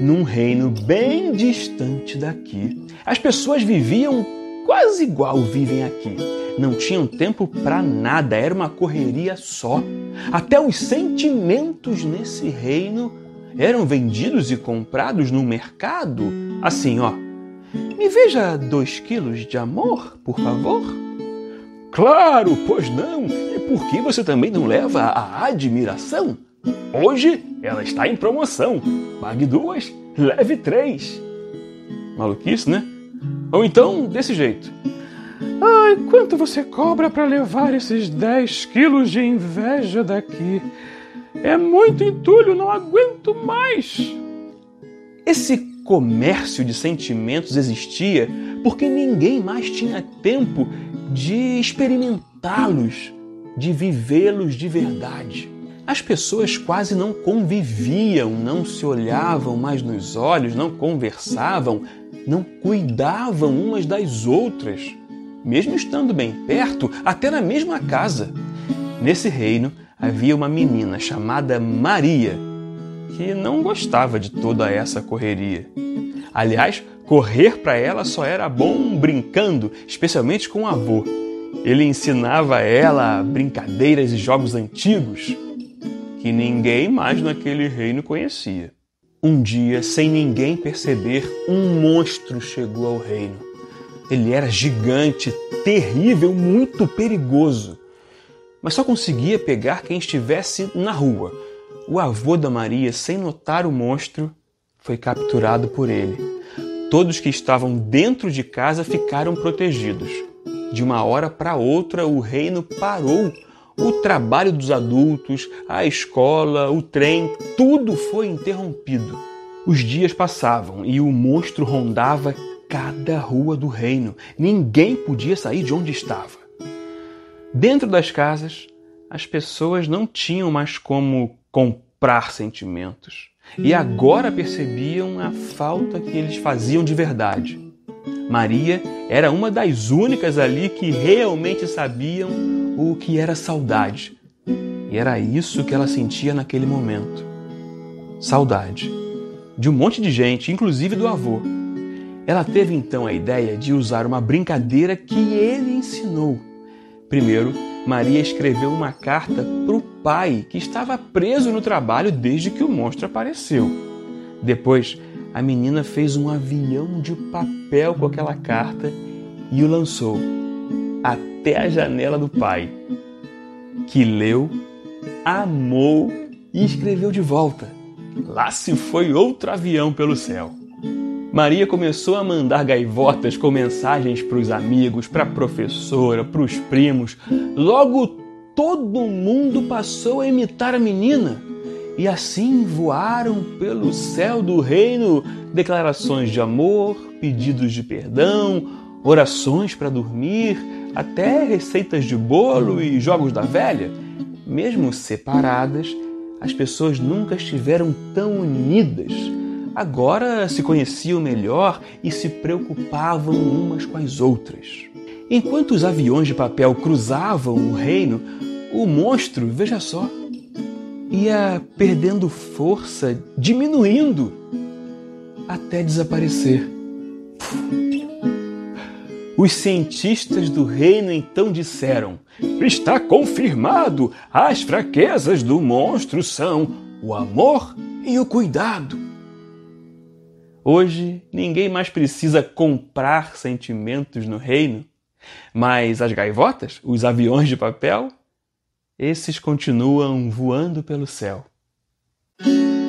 num reino bem distante daqui, as pessoas viviam quase igual vivem aqui. Não tinham tempo para nada, era uma correria só. Até os sentimentos nesse reino eram vendidos e comprados no mercado. Assim, ó. Me veja dois quilos de amor, por favor. Claro, pois não. E por que você também não leva a admiração? Hoje ela está em promoção. Pague duas, leve três. Maluquice, né? Ou então, desse jeito. Ai, quanto você cobra para levar esses 10 quilos de inveja daqui? É muito entulho, não aguento mais. Esse comércio de sentimentos existia porque ninguém mais tinha tempo de experimentá-los, de vivê-los de verdade. As pessoas quase não conviviam, não se olhavam mais nos olhos, não conversavam, não cuidavam umas das outras, mesmo estando bem perto, até na mesma casa. Nesse reino havia uma menina chamada Maria, que não gostava de toda essa correria. Aliás, correr para ela só era bom brincando, especialmente com o avô. Ele ensinava a ela brincadeiras e jogos antigos que ninguém mais naquele reino conhecia. Um dia, sem ninguém perceber, um monstro chegou ao reino. Ele era gigante, terrível, muito perigoso. Mas só conseguia pegar quem estivesse na rua. O avô da Maria, sem notar o monstro, foi capturado por ele. Todos que estavam dentro de casa ficaram protegidos. De uma hora para outra, o reino parou. O trabalho dos adultos, a escola, o trem, tudo foi interrompido. Os dias passavam e o monstro rondava cada rua do reino. Ninguém podia sair de onde estava. Dentro das casas, as pessoas não tinham mais como comprar sentimentos e agora percebiam a falta que eles faziam de verdade. Maria era uma das únicas ali que realmente sabiam o que era saudade. E era isso que ela sentia naquele momento. Saudade. De um monte de gente, inclusive do avô. Ela teve então a ideia de usar uma brincadeira que ele ensinou. Primeiro, Maria escreveu uma carta para o pai, que estava preso no trabalho desde que o monstro apareceu. Depois, a menina fez um avião de papel com aquela carta e o lançou até a janela do pai, que leu, amou e escreveu de volta. Lá se foi outro avião pelo céu. Maria começou a mandar gaivotas com mensagens para os amigos, para a professora, para os primos. Logo todo mundo passou a imitar a menina. E assim voaram pelo céu do reino declarações de amor, pedidos de perdão, orações para dormir, até receitas de bolo e jogos da velha. Mesmo separadas, as pessoas nunca estiveram tão unidas. Agora se conheciam melhor e se preocupavam umas com as outras. Enquanto os aviões de papel cruzavam o reino, o monstro, veja só, ia perdendo força, diminuindo, até desaparecer. Os cientistas do reino então disseram: Está confirmado! As fraquezas do monstro são o amor e o cuidado. Hoje, ninguém mais precisa comprar sentimentos no reino, mas as gaivotas, os aviões de papel, esses continuam voando pelo céu.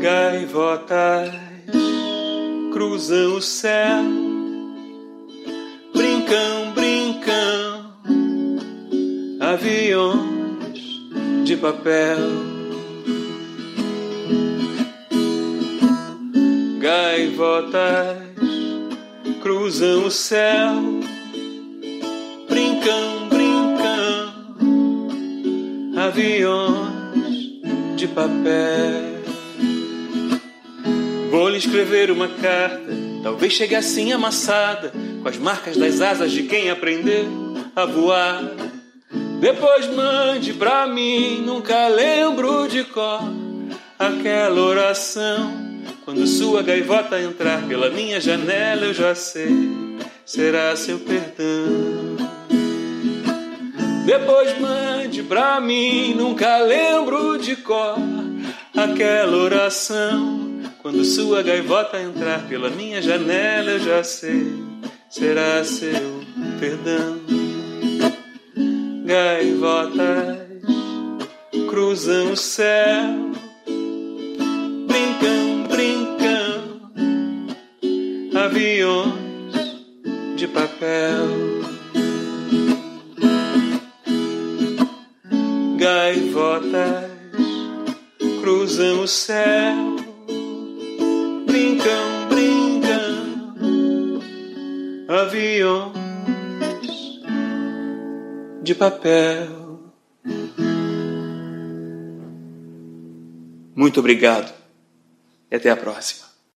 Gaivotas cruzam o céu, brincam, brincam, aviões de papel. Gaivotas cruzam o céu, brincam, brincam, aviões de papel. Vou lhe escrever uma carta, talvez chegue assim amassada, com as marcas das asas de quem aprendeu a voar. Depois mande pra mim, nunca lembro de cor aquela oração quando sua gaivota entrar pela minha janela, eu já sei, será seu perdão. Depois mande pra mim, nunca lembro de cor aquela oração. Quando sua gaivota entrar pela minha janela, eu já sei, será seu perdão. Gaivotas cruzam o céu aviões de papel. Gaivotas cruzam o céu, aviões de papel. Muito obrigado e até a próxima.